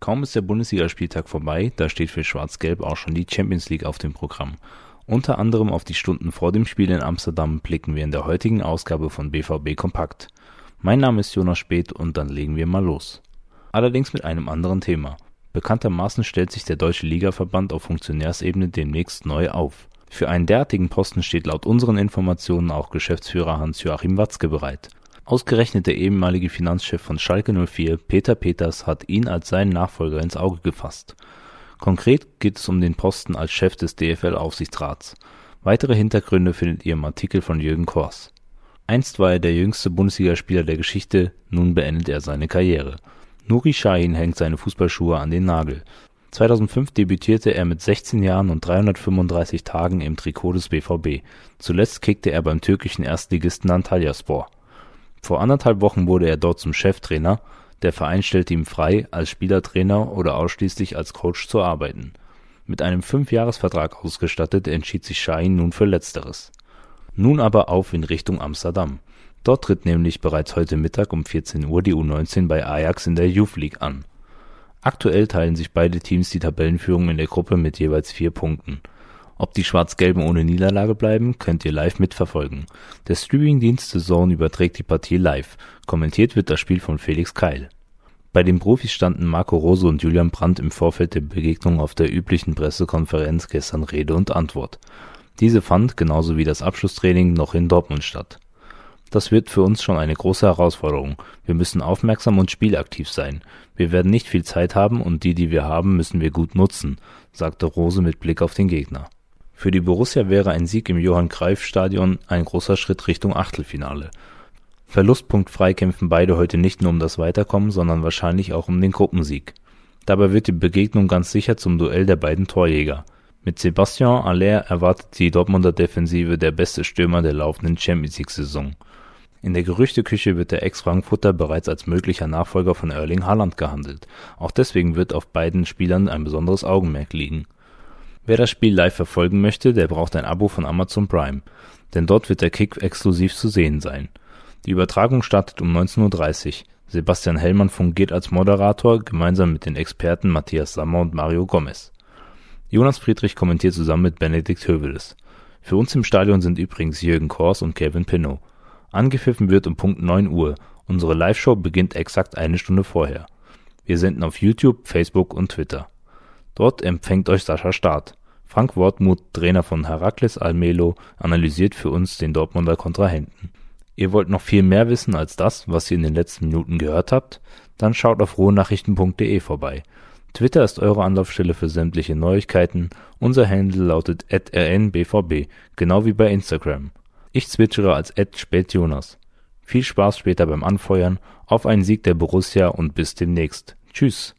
Kaum ist der Bundesligaspieltag vorbei, da steht für Schwarz-Gelb auch schon die Champions League auf dem Programm. Unter anderem auf die Stunden vor dem Spiel in Amsterdam blicken wir in der heutigen Ausgabe von BVB Kompakt. Mein Name ist Jonas Speth und dann legen wir mal los. Allerdings mit einem anderen Thema. Bekanntermaßen stellt sich der Deutsche Ligaverband auf Funktionärsebene demnächst neu auf. Für einen derartigen Posten steht laut unseren Informationen auch Geschäftsführer Hans-Joachim Watzke bereit. Ausgerechnet der ehemalige Finanzchef von Schalke 04, Peter Peters, hat ihn als seinen Nachfolger ins Auge gefasst. Konkret geht es um den Posten als Chef des DFL-Aufsichtsrats. Weitere Hintergründe findet ihr im Artikel von Jürgen Kors. Einst war er der jüngste Bundesligaspieler der Geschichte, nun beendet er seine Karriere. Nuri Sahin hängt seine Fußballschuhe an den Nagel. 2005 debütierte er mit 16 Jahren und 335 Tagen im Trikot des BVB. Zuletzt kickte er beim türkischen Erstligisten Antalyaspor. Vor anderthalb Wochen wurde er dort zum Cheftrainer, der Verein stellte ihm frei, als Spielertrainer oder ausschließlich als Coach zu arbeiten. Mit einem Fünfjahresvertrag ausgestattet, entschied sich Sahin nun für letzteres. Nun aber auf in Richtung Amsterdam. Dort tritt nämlich bereits heute Mittag um 14 Uhr die U19 bei Ajax in der Youth League an. Aktuell teilen sich beide Teams die Tabellenführung in der Gruppe mit jeweils vier Punkten. Ob die Schwarz-Gelben ohne Niederlage bleiben, könnt ihr live mitverfolgen. Der Streamingdienst Zone überträgt die Partie live. Kommentiert wird das Spiel von Felix Keil. Bei den Profis standen Marco Rose und Julian Brandt im Vorfeld der Begegnung auf der üblichen Pressekonferenz gestern Rede und Antwort. Diese fand, genauso wie das Abschlusstraining, noch in Dortmund statt. Das wird für uns schon eine große Herausforderung. Wir müssen aufmerksam und spielaktiv sein. Wir werden nicht viel Zeit haben und die, die wir haben, müssen wir gut nutzen, sagte Rose mit Blick auf den Gegner. Für die Borussia wäre ein Sieg im Johann-Greif-Stadion ein großer Schritt Richtung Achtelfinale. Verlustpunktfrei kämpfen beide heute nicht nur um das Weiterkommen, sondern wahrscheinlich auch um den Gruppensieg. Dabei wird die Begegnung ganz sicher zum Duell der beiden Torjäger. Mit Sebastian Aller erwartet die Dortmunder Defensive der beste Stürmer der laufenden Champions League-Saison. In der Gerüchteküche wird der Ex-Frankfurter bereits als möglicher Nachfolger von Erling Haaland gehandelt. Auch deswegen wird auf beiden Spielern ein besonderes Augenmerk liegen. Wer das Spiel live verfolgen möchte, der braucht ein Abo von Amazon Prime, denn dort wird der Kick exklusiv zu sehen sein. Die Übertragung startet um 19.30 Uhr. Sebastian Hellmann fungiert als Moderator gemeinsam mit den Experten Matthias Sammer und Mario Gomez. Jonas Friedrich kommentiert zusammen mit Benedikt Höveles. Für uns im Stadion sind übrigens Jürgen Kors und Kevin Pinnow. Angepfiffen wird um Punkt 9 Uhr. Unsere Live-Show beginnt exakt eine Stunde vorher. Wir senden auf YouTube, Facebook und Twitter. Dort empfängt euch Sascha Staat. Frank Wortmuth, Trainer von Herakles Almelo, analysiert für uns den Dortmunder Kontrahenten. Ihr wollt noch viel mehr wissen als das, was ihr in den letzten Minuten gehört habt? Dann schaut auf rohnachrichten.de vorbei. Twitter ist eure Anlaufstelle für sämtliche Neuigkeiten. Unser Handle lautet rnbvb, genau wie bei Instagram. Ich zwitschere als @spätjonas. Viel Spaß später beim Anfeuern, auf einen Sieg der Borussia und bis demnächst. Tschüss.